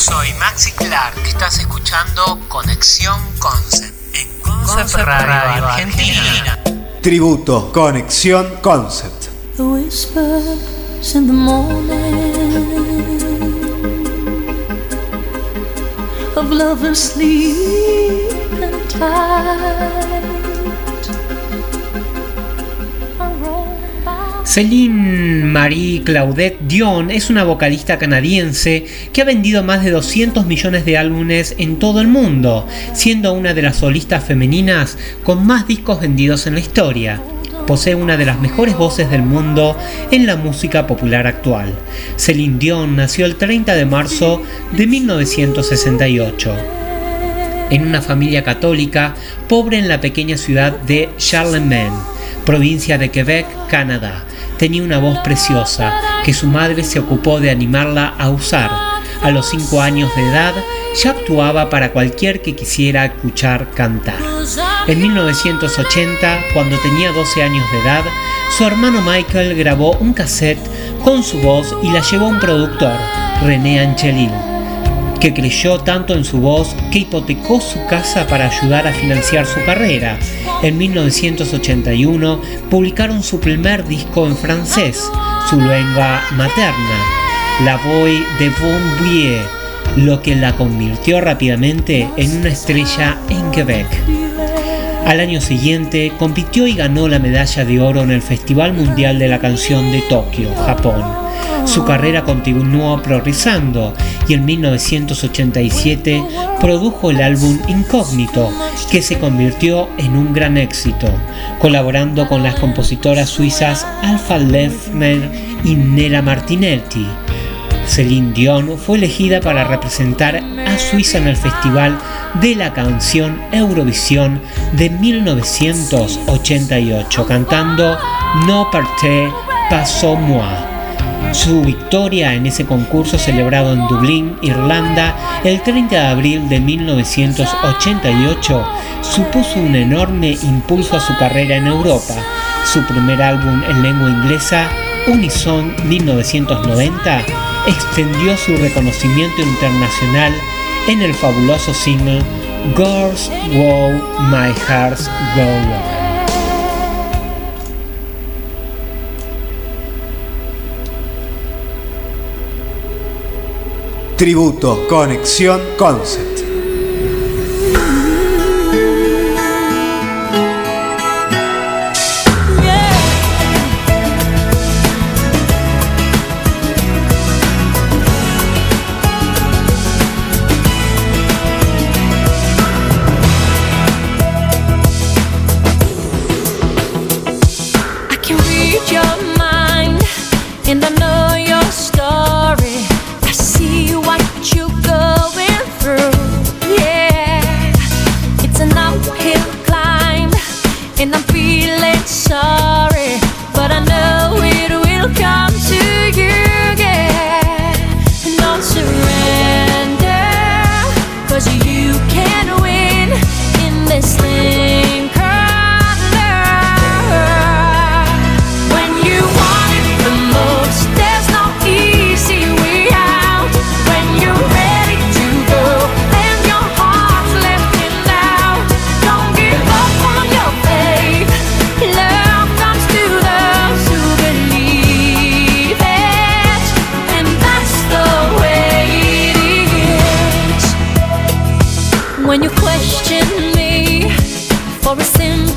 Soy Maxi Clark, estás escuchando Conexión Concept en Concept, Radio, Argentina. Tributo Conexión Concept. The whispers in the morning of lovers sleep and tight. Céline Marie Claudette Dion es una vocalista canadiense que ha vendido más de 200 millones de álbumes en todo el mundo, siendo una de las solistas femeninas con más discos vendidos en la historia. Posee una de las mejores voces del mundo en la música popular actual. Céline Dion nació el 30 de marzo de 1968 en una familia católica pobre en la pequeña ciudad de Charlemagne, provincia de Quebec, Canadá. Tenía una voz preciosa que su madre se ocupó de animarla a usar. A los 5 años de edad ya actuaba para cualquier que quisiera escuchar cantar. En 1980, cuando tenía 12 años de edad, su hermano Michael grabó un cassette con su voz y la llevó a un productor, René Angelil, que creyó tanto en su voz que hipotecó su casa para ayudar a financiar su carrera en 1981 publicaron su primer disco en francés, su lengua materna, La Voix de Bon lo que la convirtió rápidamente en una estrella en Quebec. Al año siguiente compitió y ganó la medalla de oro en el Festival Mundial de la Canción de Tokio, Japón. Su carrera continuó progresando y en 1987 produjo el álbum Incógnito, que se convirtió en un gran éxito, colaborando con las compositoras suizas Alfa Lefner y Nera Martinetti. Celine Dion fue elegida para representar a Suiza en el Festival de la Canción Eurovisión de 1988, cantando No parte pas moi. Su victoria en ese concurso celebrado en Dublín, Irlanda, el 30 de abril de 1988, supuso un enorme impulso a su carrera en Europa. Su primer álbum en lengua inglesa, Unison 1990, extendió su reconocimiento internacional en el fabuloso single Girls Wow My Hearts Go. Tributo Conexión Concept.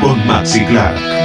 con Maxi Clark.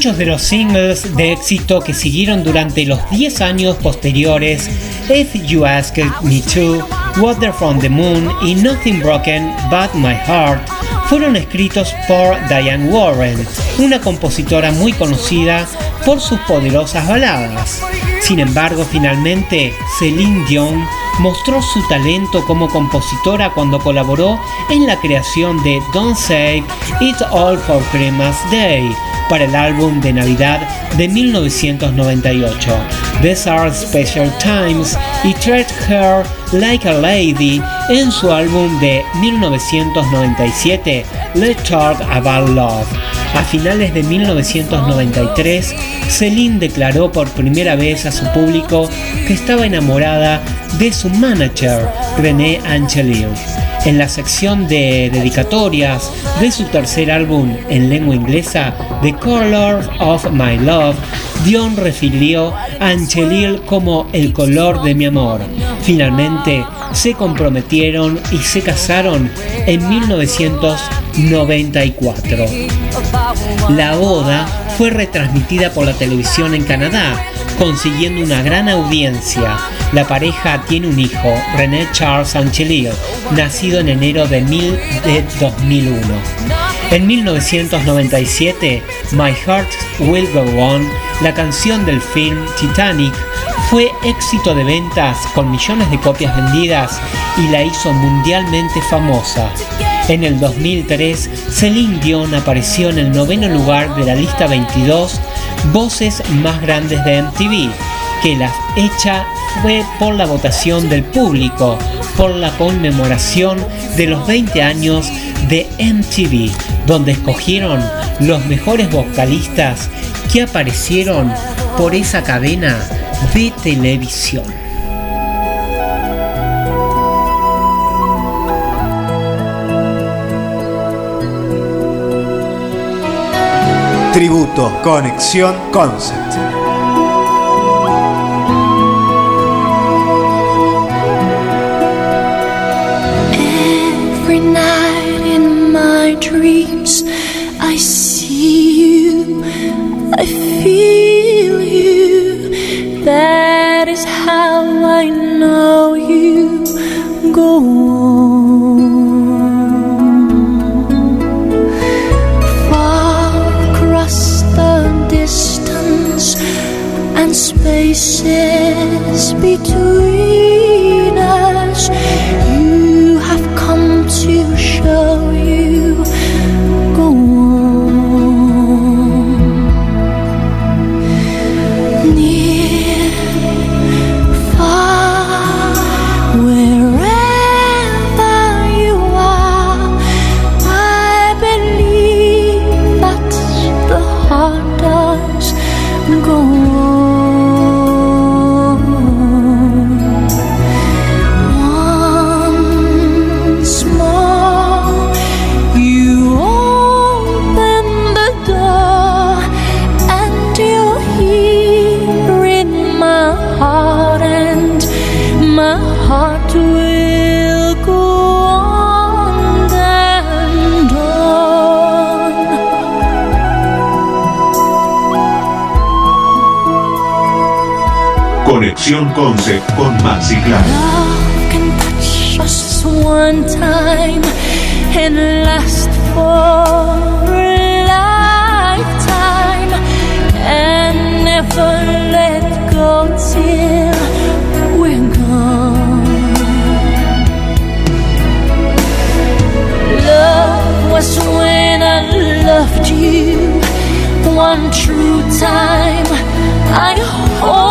Muchos de los singles de éxito que siguieron durante los 10 años posteriores, If You Asked Me To, Water from the Moon y Nothing Broken But My Heart, fueron escritos por Diane Warren, una compositora muy conocida por sus poderosas baladas. Sin embargo, finalmente, Celine Dion mostró su talento como compositora cuando colaboró en la creación de Don't Save It All for Christmas Day para el álbum de Navidad de 1998, These Are Special Times, y Treat Her Like a Lady en su álbum de 1997, Let's Talk About Love. A finales de 1993, Celine declaró por primera vez a su público que estaba enamorada de su manager, René Angelil. En la sección de dedicatorias de su tercer álbum en lengua inglesa, The Color of My Love, Dion refirió a Angelil como el color de mi amor. Finalmente se comprometieron y se casaron en 1994. La boda fue retransmitida por la televisión en Canadá, consiguiendo una gran audiencia. La pareja tiene un hijo, René Charles Angelil, nacido en enero de, 2001. En 1997, My Heart Will Go On, la canción del film Titanic, fue éxito de ventas con millones de copias vendidas y la hizo mundialmente famosa. En el 2003, Celine Dion apareció en el noveno lugar de la lista 22 Voces más grandes de MTV, que la hecha fue por la votación del público por la conmemoración de los 20 años de MTV, donde escogieron los mejores vocalistas que aparecieron por esa cadena de televisión. Tributo Conexión Concept. Every night in my dreams, I see you, I feel. That is how I know you go on. Far across the distance and spaces between Conexión Concept con Maxi Clara. Love can touch us one time and last for a lifetime and never let go till we're gone. Love was when I loved you one true time. I hold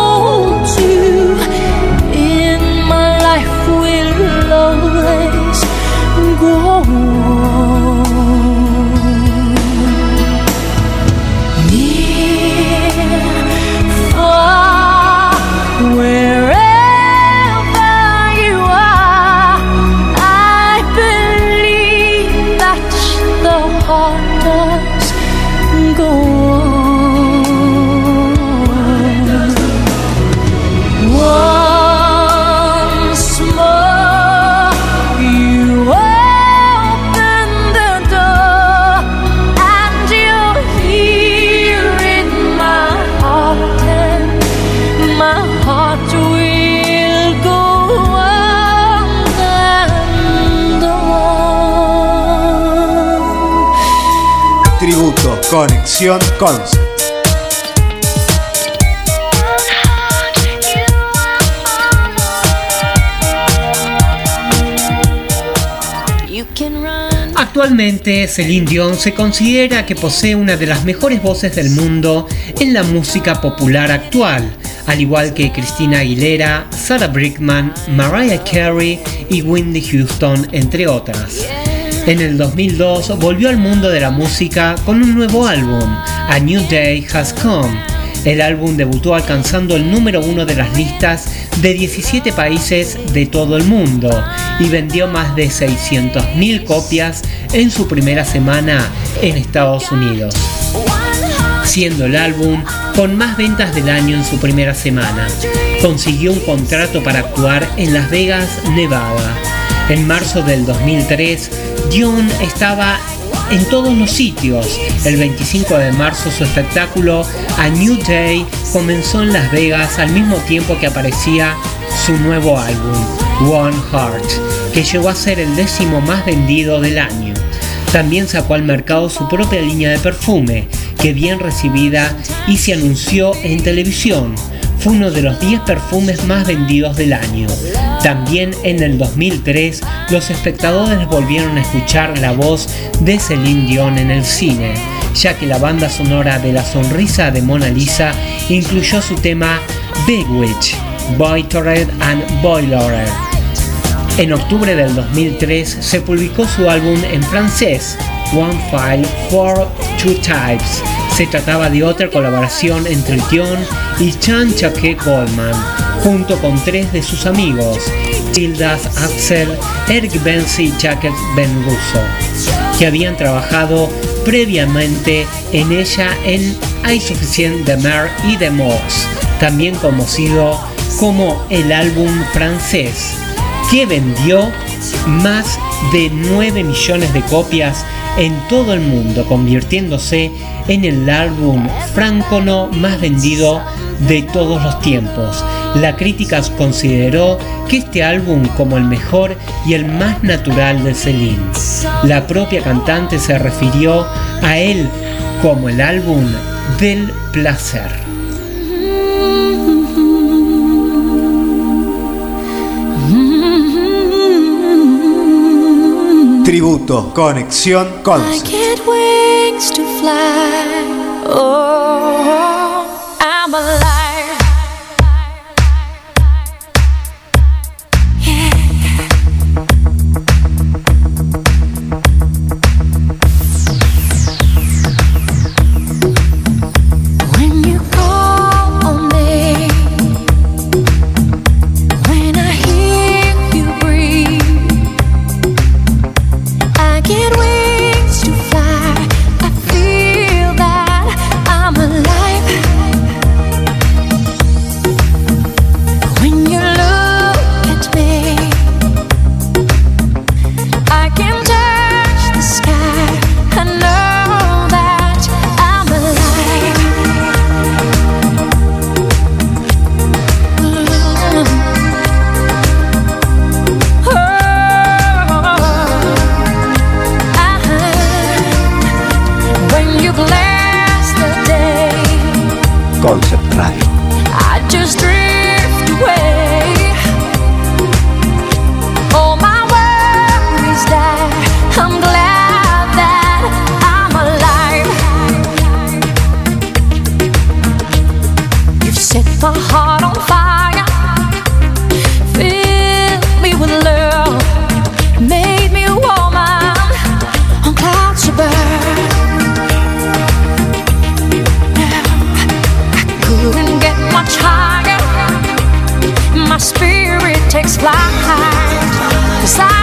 Conexión Concept. Actualmente Celine Dion se considera que posee una de las mejores voces del mundo en la música popular actual, al igual que Christina Aguilera, Sarah Brickman, Mariah Carey y Whitney Houston, entre otras. En el 2002 volvió al mundo de la música con un nuevo álbum, A New Day Has Come. El álbum debutó alcanzando el número uno de las listas de 17 países de todo el mundo y vendió más de 600.000 copias en su primera semana en Estados Unidos, siendo el álbum con más ventas del año en su primera semana. Consiguió un contrato para actuar en Las Vegas, Nevada. En marzo del 2003, Dion estaba en todos los sitios. El 25 de marzo su espectáculo A New Day comenzó en Las Vegas al mismo tiempo que aparecía su nuevo álbum, One Heart, que llegó a ser el décimo más vendido del año. También sacó al mercado su propia línea de perfume, que bien recibida y se anunció en televisión. Fue uno de los 10 perfumes más vendidos del año. También en el 2003 los espectadores volvieron a escuchar la voz de Celine Dion en el cine, ya que la banda sonora de La Sonrisa de Mona Lisa incluyó su tema Big Witch, Boy and Boiler. En octubre del 2003 se publicó su álbum en francés, One File for Two Types. Se trataba de otra colaboración entre Dion y Chan Chaque Goldman, junto con tres de sus amigos, Tildas Axel, Eric Benzi y Jacques Ben Russo, que habían trabajado previamente en ella en Hay Suficient de Mer y de Moss, también conocido como el álbum francés, que vendió más de 9 millones de copias en todo el mundo, convirtiéndose en el álbum francono más vendido de todos los tiempos. La crítica consideró que este álbum como el mejor y el más natural de Celine. La propia cantante se refirió a él como el álbum del placer. Tributo, Conexión Concept. six flight. Cause I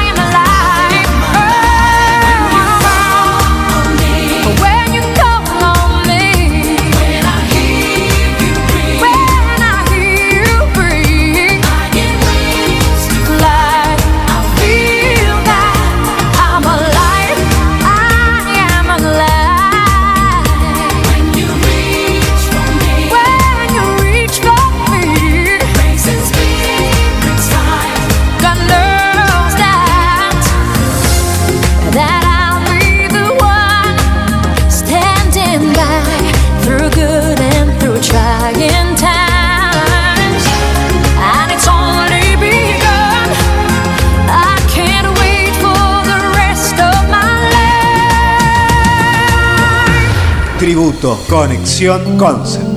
Conexión Concept.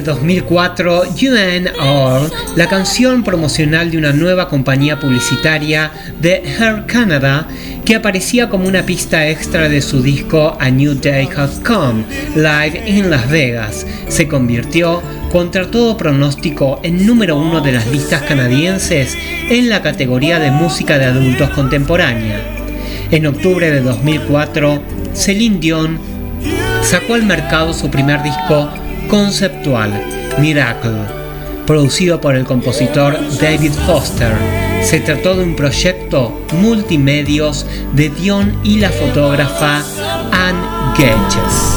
De 2004, You and All, la canción promocional de una nueva compañía publicitaria de Air Canada, que aparecía como una pista extra de su disco A New Day Has Come, live en Las Vegas, se convirtió, contra todo pronóstico, en número uno de las listas canadienses en la categoría de música de adultos contemporánea. En octubre de 2004, Celine Dion sacó al mercado su primer disco conceptual, Miracle, producido por el compositor David Foster. Se trató de un proyecto multimedios de Dion y la fotógrafa Anne Gages.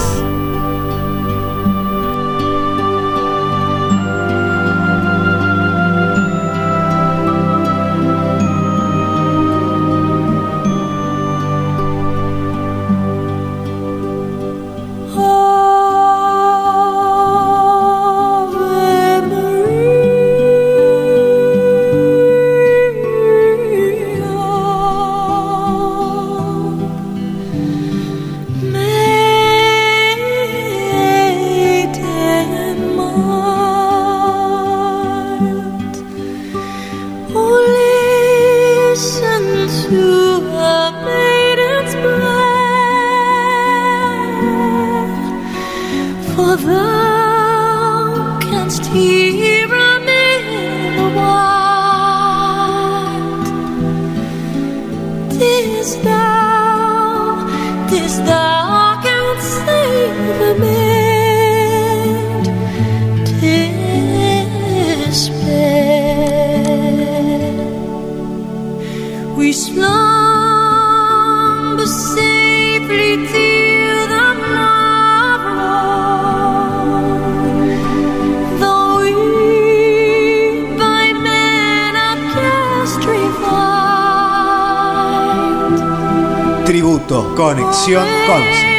Conexión Concept.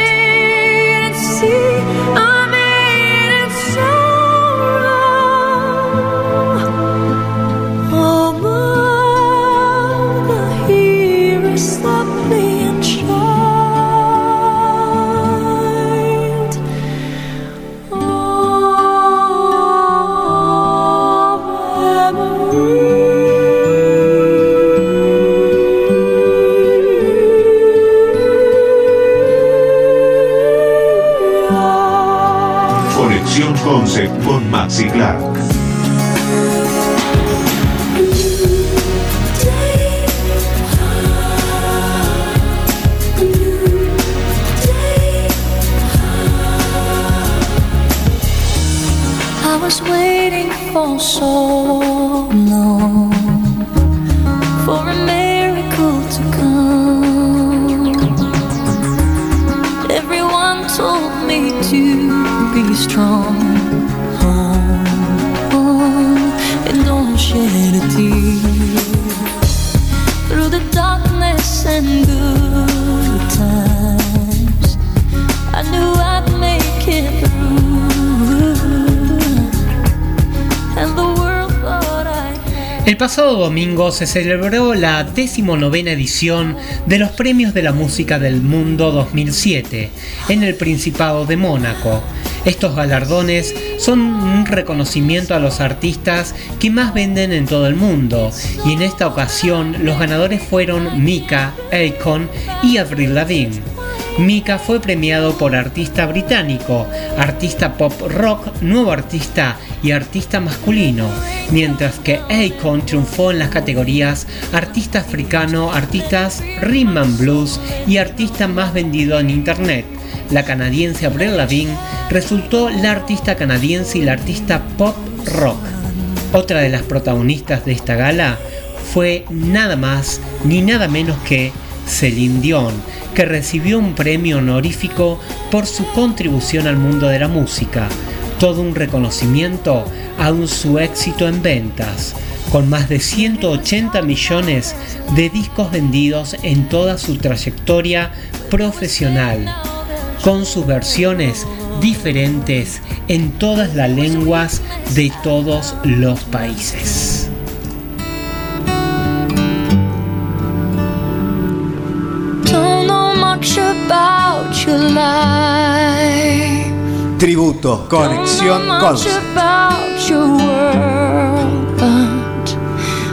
Concept con Maxi Clark. I was waiting for so long for a miracle to come. Everyone told me to be strong. El pasado domingo se celebró la decimonovena edición de los Premios de la Música del Mundo 2007 en el Principado de Mónaco. Estos galardones son un reconocimiento a los artistas que más venden en todo el mundo y en esta ocasión los ganadores fueron Mika, Akon y Avril Lavigne. Mika fue premiado por artista británico, artista pop rock, nuevo artista y artista masculino, mientras que Akon triunfó en las categorías artista africano, artistas rhythm and blues y artista más vendido en internet la canadiense Avril Lavigne, resultó la artista canadiense y la artista pop rock. Otra de las protagonistas de esta gala fue nada más ni nada menos que Celine Dion, que recibió un premio honorífico por su contribución al mundo de la música, todo un reconocimiento a un su éxito en ventas, con más de 180 millones de discos vendidos en toda su trayectoria profesional con sus versiones diferentes en todas las lenguas de todos los países. Tributo, conexión con.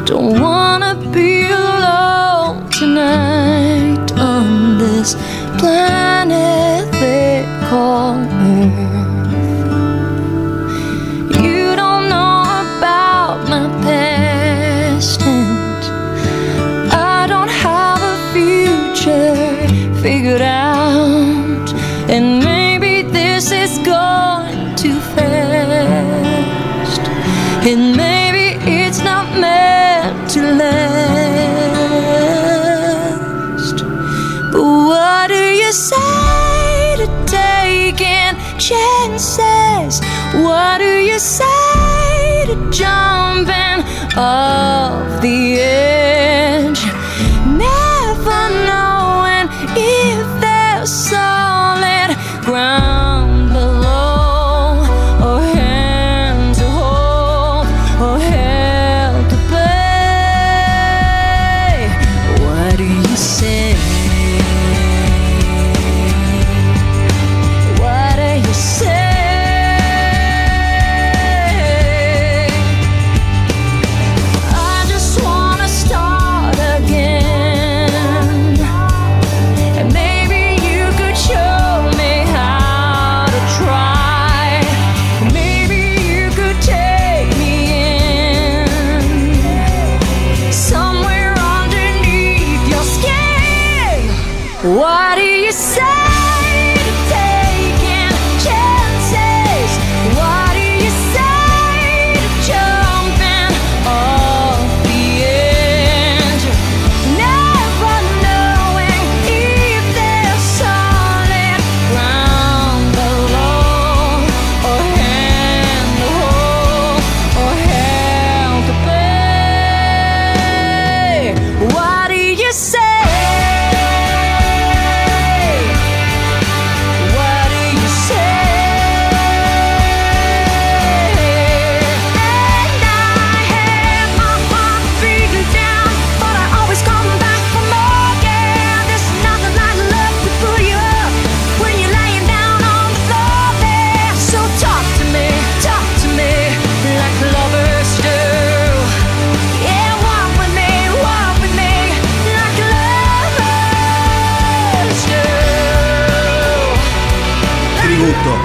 Don't wanna planet. What do you say to jumping off the edge?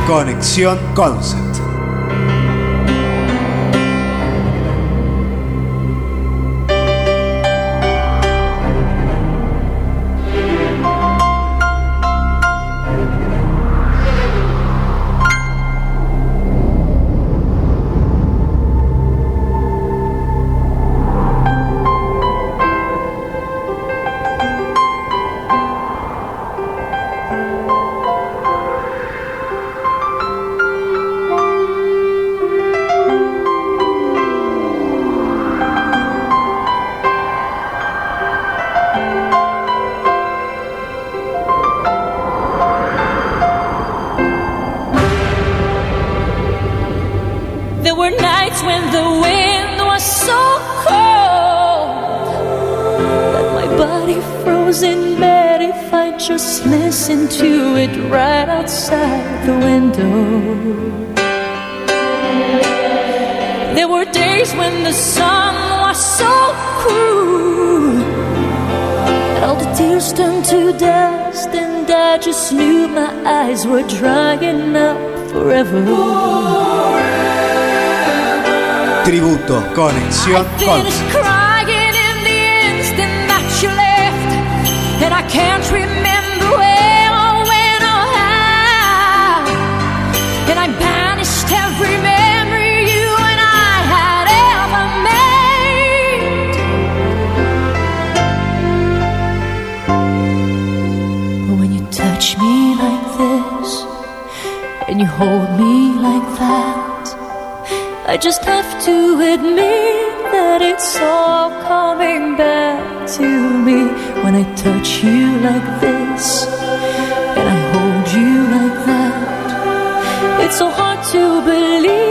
Conexión Concept. just listen to it right outside the window. There were days when the sun was so cruel. All the tears turned to dust, and I just knew my eyes were drying up forever. Tributo, conexión, con. Hold me like that. I just have to admit that it's all coming back to me when I touch you like this and I hold you like that. It's so hard to believe